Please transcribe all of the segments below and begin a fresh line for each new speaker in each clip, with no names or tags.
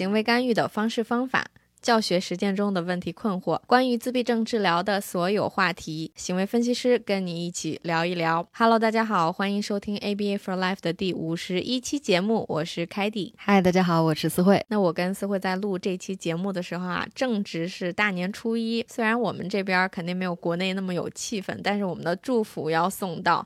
行为干预的方式方法。教学实践中的问题困惑，关于自闭症治疗的所有话题，行为分析师跟你一起聊一聊。Hello，大家好，欢迎收听 ABA for Life 的第五十一期节目，我是凯蒂。
嗨，大家好，我是思慧。
那我跟思慧在录这期节目的时候啊，正值是大年初一。虽然我们这边肯定没有国内那么有气氛，但是我们的祝福要送到。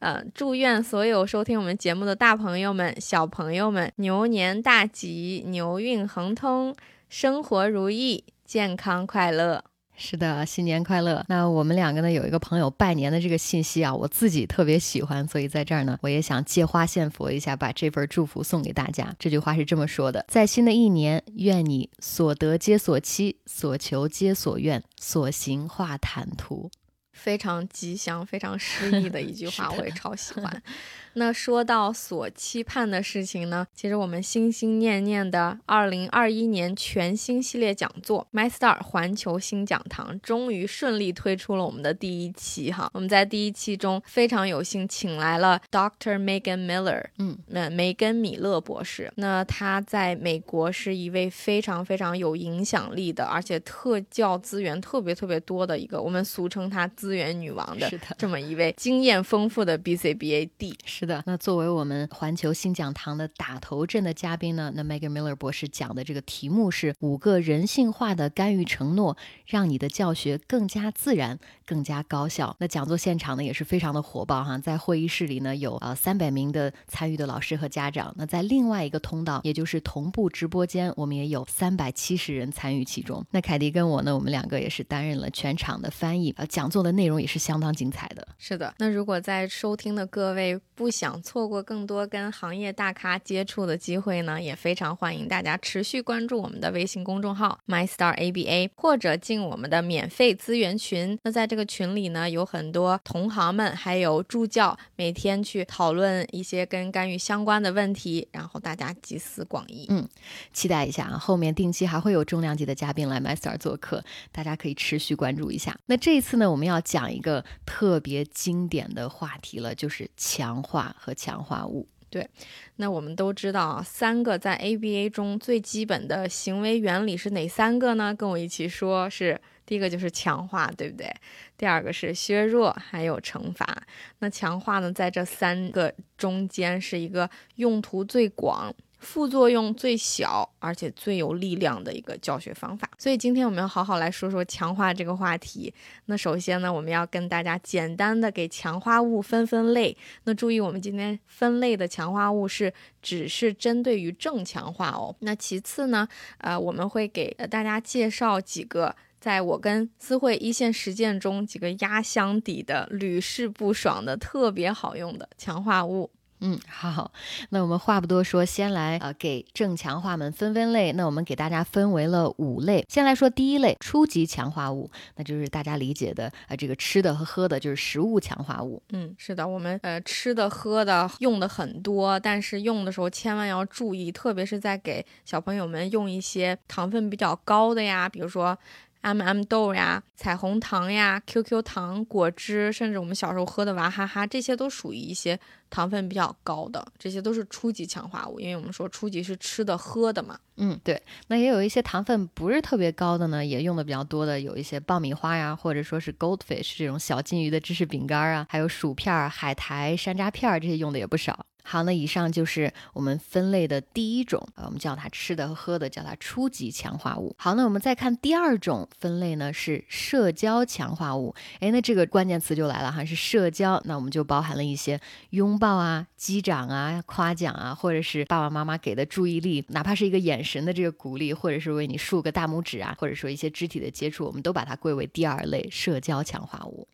呃，祝愿所有收听我们节目的大朋友们、小朋友们牛年大吉，牛运亨通。生活如意，健康快乐。
是的，新年快乐。那我们两个呢，有一个朋友拜年的这个信息啊，我自己特别喜欢，所以在这儿呢，我也想借花献佛一下，把这份祝福送给大家。这句话是这么说的：在新的一年，愿你所得皆所期，所求皆所愿，所行化坦途。
非常吉祥、非常诗意的一句 话，我也超喜欢。那说到所期盼的事情呢，其实我们心心念念的二零二一年全新系列讲座 MyStar 环球新讲堂终于顺利推出了我们的第一期哈。我们在第一期中非常有幸请来了 Dr. Megan Miller，
嗯，
那梅根米勒博士。那他在美国是一位非常非常有影响力的，而且特教资源特别特别多的一个，我们俗称他资源女王的这么一位经验丰富的 BCBAD。
是。的，那作为我们环球新讲堂的打头阵的嘉宾呢，那 Megan Miller 博士讲的这个题目是五个人性化的干预承诺，让你的教学更加自然、更加高效。那讲座现场呢也是非常的火爆哈，在会议室里呢有呃三百名的参与的老师和家长，那在另外一个通道，也就是同步直播间，我们也有三百七十人参与其中。那凯迪跟我呢，我们两个也是担任了全场的翻译，呃，讲座的内容也是相当精彩的。
是的，那如果在收听的各位不想错过更多跟行业大咖接触的机会呢，也非常欢迎大家持续关注我们的微信公众号 MyStarABA，或者进我们的免费资源群。那在这个群里呢，有很多同行们还有助教，每天去讨论一些跟干预相关的问题，然后大家集思广益。
嗯，期待一下啊，后面定期还会有重量级的嘉宾来 MyStar 做客，大家可以持续关注一下。那这一次呢，我们要讲一个特别经典的话题了，就是强化和。强化物，
对，那我们都知道啊，三个在 ABA 中最基本的行为原理是哪三个呢？跟我一起说，是第一个就是强化，对不对？第二个是削弱，还有惩罚。那强化呢，在这三个中间是一个用途最广。副作用最小，而且最有力量的一个教学方法。所以今天我们要好好来说说强化这个话题。那首先呢，我们要跟大家简单的给强化物分分类。那注意，我们今天分类的强化物是只是针对于正强化哦。那其次呢，呃，我们会给大家介绍几个在我跟思慧一线实践中几个压箱底的、屡试不爽的、特别好用的强化物。
嗯，好，那我们话不多说，先来呃给正强化们分分类。那我们给大家分为了五类，先来说第一类初级强化物，那就是大家理解的呃这个吃的和喝的，就是食物强化物。
嗯，是的，我们呃吃的喝的用的很多，但是用的时候千万要注意，特别是在给小朋友们用一些糖分比较高的呀，比如说。M M 豆呀，彩虹糖呀，Q Q 糖、果汁，甚至我们小时候喝的娃哈哈，这些都属于一些糖分比较高的，这些都是初级强化物。因为我们说初级是吃的喝的嘛。
嗯，对。那也有一些糖分不是特别高的呢，也用的比较多的，有一些爆米花呀，或者说是 Goldfish 这种小金鱼的芝士饼干啊，还有薯片、海苔、山楂片这些用的也不少。好，那以上就是我们分类的第一种，呃，我们叫它吃的和喝的，叫它初级强化物。好，那我们再看第二种分类呢，是社交强化物。哎，那这个关键词就来了哈，是社交，那我们就包含了一些拥抱啊、击掌啊、夸奖啊，或者是爸爸妈妈给的注意力，哪怕是一个眼神的这个鼓励，或者是为你竖个大拇指啊，或者说一些肢体的接触，我们都把它归为第二类社交强化物。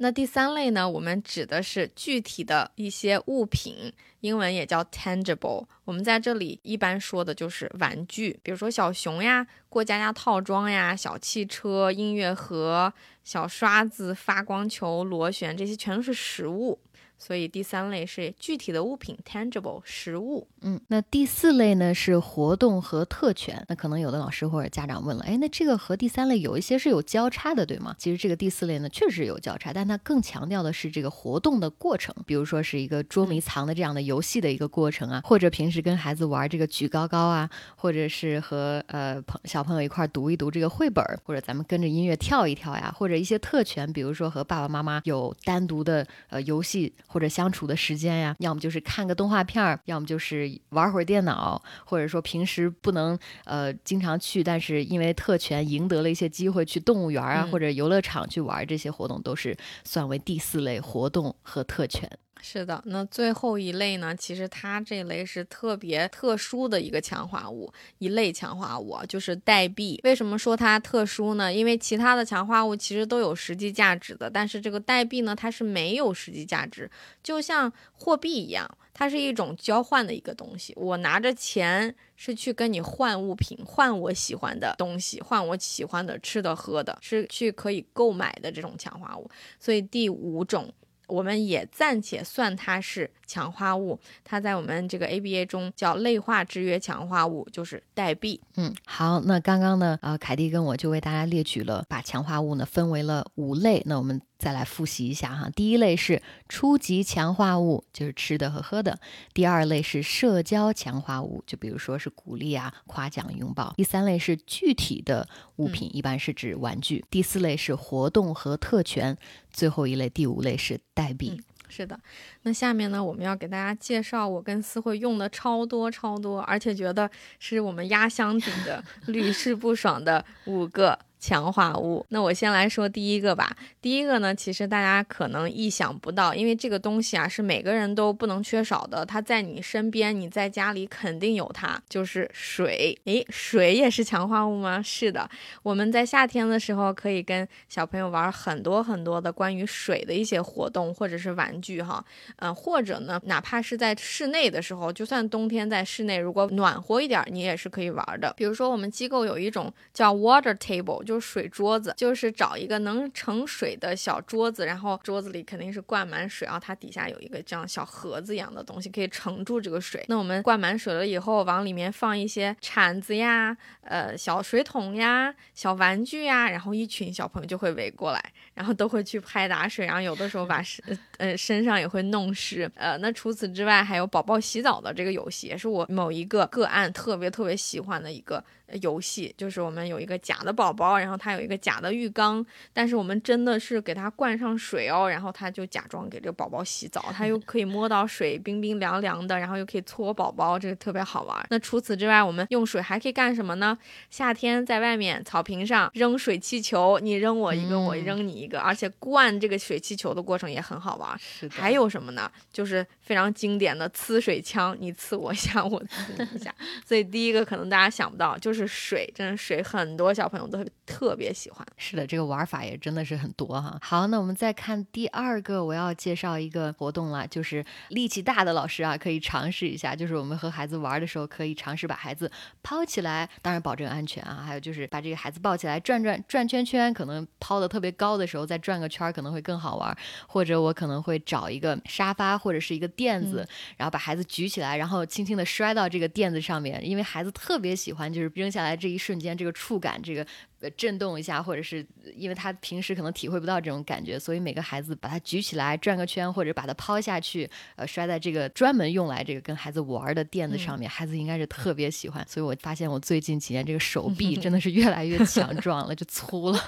那第三类呢？我们指的是具体的一些物品，英文也叫 tangible。我们在这里一般说的就是玩具，比如说小熊呀、过家家套装呀、小汽车、音乐盒、小刷子、发光球、螺旋，这些全都是实物。所以第三类是具体的物品 （tangible） 实物。
嗯，那第四类呢是活动和特权。那可能有的老师或者家长问了，哎，那这个和第三类有一些是有交叉的，对吗？其实这个第四类呢确实有交叉，但它更强调的是这个活动的过程，比如说是一个捉迷藏的这样的游戏的一个过程啊，或者平时跟孩子玩这个举高高啊，或者是和呃朋小朋友一块读一读这个绘本，或者咱们跟着音乐跳一跳呀，或者一些特权，比如说和爸爸妈妈有单独的呃游戏或者相处的时间呀，要么就是看个动画片儿，要么就是玩会儿电脑，或者说平时不能呃经常去，但是因为特权赢得了一些机会去动物园啊或者游乐场去玩，这些活动都是算为第四类活动和特权。
是的，那最后一类呢？其实它这类是特别特殊的一个强化物，一类强化物就是代币。为什么说它特殊呢？因为其他的强化物其实都有实际价值的，但是这个代币呢，它是没有实际价值，就像货币一样，它是一种交换的一个东西。我拿着钱是去跟你换物品，换我喜欢的东西，换我喜欢的吃的喝的，是去可以购买的这种强化物。所以第五种。我们也暂且算它是强化物，它在我们这个 ABA 中叫类化制约强化物，就是代币。
嗯，好，那刚刚呢，呃，凯蒂跟我就为大家列举了，把强化物呢分为了五类。那我们。再来复习一下哈，第一类是初级强化物，就是吃的和喝的；第二类是社交强化物，就比如说是鼓励啊、夸奖、拥抱；第三类是具体的物品，一般是指玩具；第四类是活动和特权；最后一类第五类是代币。
是的，那下面呢，我们要给大家介绍我跟思慧用的超多超多，而且觉得是我们压箱底的、屡试不爽的五个。强化物，那我先来说第一个吧。第一个呢，其实大家可能意想不到，因为这个东西啊是每个人都不能缺少的，它在你身边，你在家里肯定有它，就是水。诶，水也是强化物吗？是的，我们在夏天的时候可以跟小朋友玩很多很多的关于水的一些活动或者是玩具哈，嗯，或者呢，哪怕是在室内的时候，就算冬天在室内，如果暖和一点，你也是可以玩的。比如说我们机构有一种叫 water table。就是水桌子，就是找一个能盛水的小桌子，然后桌子里肯定是灌满水啊，它底下有一个这样小盒子一样的东西，可以盛住这个水。那我们灌满水了以后，往里面放一些铲子呀、呃小水桶呀、小玩具呀，然后一群小朋友就会围过来，然后都会去拍打水，然后有的时候把身 呃身上也会弄湿。呃，那除此之外，还有宝宝洗澡的这个游戏，也是我某一个个案特别特别喜欢的一个。游戏就是我们有一个假的宝宝，然后它有一个假的浴缸，但是我们真的是给它灌上水哦，然后它就假装给这个宝宝洗澡，它又可以摸到水冰冰凉凉的，然后又可以搓宝宝，这个特别好玩。那除此之外，我们用水还可以干什么呢？夏天在外面草坪上扔水气球，你扔我一个，我扔你一个，而且灌这个水气球的过程也很好玩。
是的。
还有什么呢？就是非常经典的呲水枪，你呲我一下，我呲你一下。所以第一个可能大家想不到，就是。是水，真的水，很多小朋友都特别喜欢。
是的，这个玩法也真的是很多哈。好，那我们再看第二个，我要介绍一个活动了，就是力气大的老师啊，可以尝试一下。就是我们和孩子玩的时候，可以尝试把孩子抛起来，当然保证安全啊。还有就是把这个孩子抱起来转转转圈圈，可能抛的特别高的时候再转个圈可能会更好玩。或者我可能会找一个沙发或者是一个垫子，然后把孩子举起来，然后轻轻的摔到这个垫子上面，因为孩子特别喜欢就是扔下来这一瞬间，这个触感，这个。呃，震动一下，或者是因为他平时可能体会不到这种感觉，所以每个孩子把它举起来转个圈，或者把它抛下去，呃，摔在这个专门用来这个跟孩子玩的垫子上面，孩子应该是特别喜欢。所以我发现我最近几年这个手 臂真的是越来越强壮了，就粗了。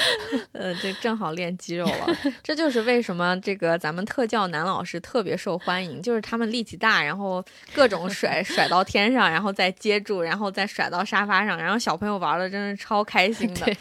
呃，这正好练肌肉了。这就是为什么这个咱们特教男老师特别受欢迎，就是他们力气大，然后各种甩甩到天上，然后再接住，然后再甩到沙发上，然后小朋友玩的真是超开。心的，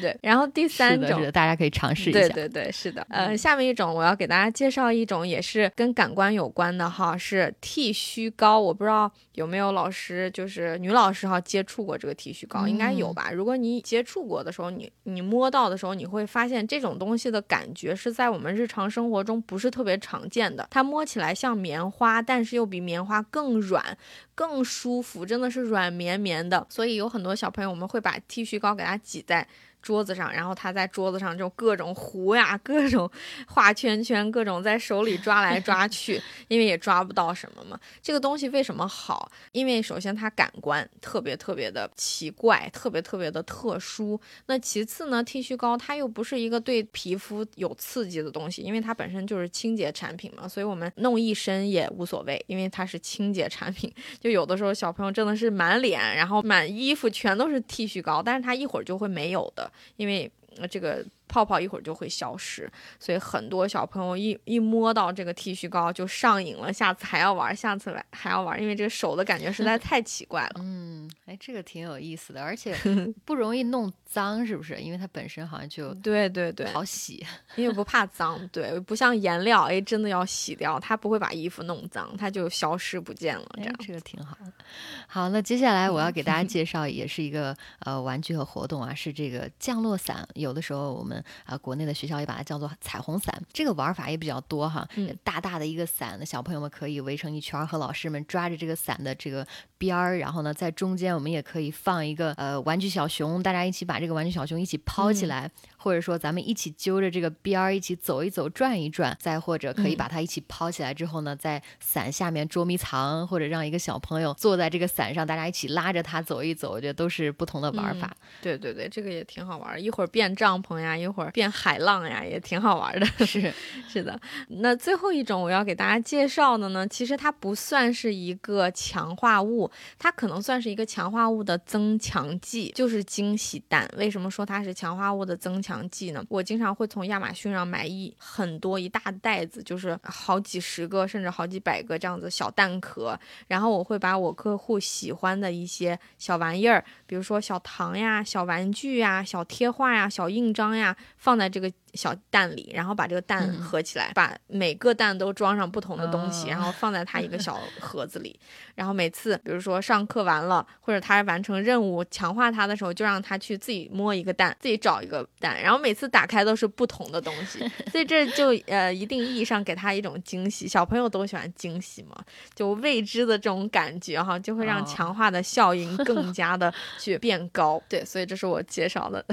对，然后第三种，
大家可以尝试一下。
对对对，是的。呃，下面一种我要给大家介绍一种也是跟感官有关的哈，是剃须膏。我不知道有没有老师，就是女老师哈，接触过这个剃须膏，应该有吧？如果你接触过的时候，你你摸到的时候，你会发现这种东西的感觉是在我们日常生活中不是特别常见的。它摸起来像棉花，但是又比棉花更软。更舒服，真的是软绵绵的，所以有很多小朋友，我们会把剃须膏给它挤在桌子上，然后他在桌子上就各种糊呀，各种画圈圈，各种在手里抓来抓去，因为也抓不到什么嘛。这个东西为什么好？因为首先它感官特别特别的奇怪，特别特别的特殊。那其次呢，剃须膏它又不是一个对皮肤有刺激的东西，因为它本身就是清洁产品嘛，所以我们弄一身也无所谓，因为它是清洁产品。就有的时候小朋友真的是满脸，然后满衣服全都是剃须膏，但是他一会儿就会没有的。因为这个泡泡一会儿就会消失，所以很多小朋友一一摸到这个剃须膏就上瘾了，下次还要玩，下次来还要玩，因为这个手的感觉实在太奇怪了。
嗯，哎，这个挺有意思的，而且 不容易弄脏，是不是？因为它本身好像就
对对对，
好洗，
因为不怕脏，对，不像颜料，哎，真的要洗掉，它不会把衣服弄脏，它就消失不见了。这样
这个挺好的。好，那接下来我要 给大家介绍，也是一个呃玩具和活动啊，是这个降落伞。有的时候我们啊国内的学校也把它叫做彩虹伞，这个玩法也比较多哈。大大的一个伞，那小朋友们可以围成一圈，和老师们抓着这个伞的这个边儿，然后呢在中间我们也可以放一个呃玩具小熊，大家一起把这个玩具小熊一起抛起来，或者说咱们一起揪着这个边儿一起走一走、转一转，再或者可以把它一起抛起来之后呢，在伞下面捉迷藏，或者让一个小朋友坐在这个伞上，大家一起拉着他走一走，我觉得都是不同的玩法。
对对对，这个也挺好玩，一会儿变帐篷呀，一会儿变海浪呀，也挺好玩的。
是
是的，那最后一种我要给大家介绍的呢，其实它不算是一个强化物，它可能算是一个强化物的增强剂，就是惊喜蛋。为什么说它是强化物的增强剂呢？我经常会从亚马逊上买一很多一大袋子，就是好几十个甚至好几百个这样子小蛋壳，然后我会把我客户喜欢的一些小玩意儿，比如说小糖呀、小玩具呀、小贴画呀、小印章呀，放在这个。小蛋里，然后把这个蛋合起来，把每个蛋都装上不同的东西，然后放在它一个 小盒子里。然后每次，比如说上课完了，或者他完成任务强化他的时候，就让他去自己摸一个蛋，自己找一个蛋，然后每次打开都是不同的东西。所以这就呃一定意义上给他一种惊喜。小朋友都喜欢惊喜嘛，就未知的这种感觉哈，就会让强化的效应更 加的去变高。对，所以这是我介绍的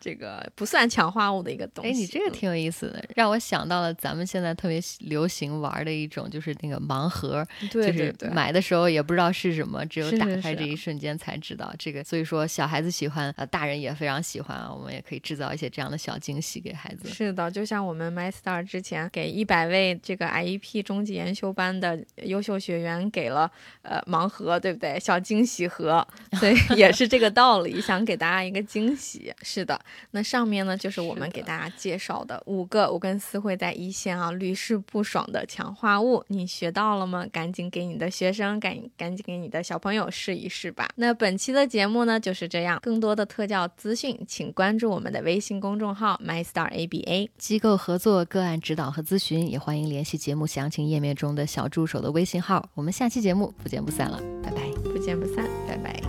这个不算强化物的一个东西。哎，
你这个挺有意思的，让我想到了咱们现在特别流行玩的一种，就是那个盲盒，就是买的时候也不知道是什么，只有打开这一瞬间才知道这个。所以说，小孩子喜欢，呃，大人也非常喜欢啊。我们也可以制造一些这样的小惊喜给孩子。
是的，就像我们 MyStar 之前给一百位这个 IEP 中级研修班的优秀学员给了呃盲盒，对不对？小惊喜盒，所以 也是这个道理，想给大家一个惊喜。是的，那上面呢就是我们给大家。介绍的五个，我跟思慧在一线啊屡试不爽的强化物，你学到了吗？赶紧给你的学生，赶赶紧给你的小朋友试一试吧。那本期的节目呢就是这样，更多的特教资讯，请关注我们的微信公众号 MyStarABA。
机构合作个案指导和咨询，也欢迎联系节目详情页面中的小助手的微信号。我们下期节目不见不散了，拜拜，
不见不散，拜拜。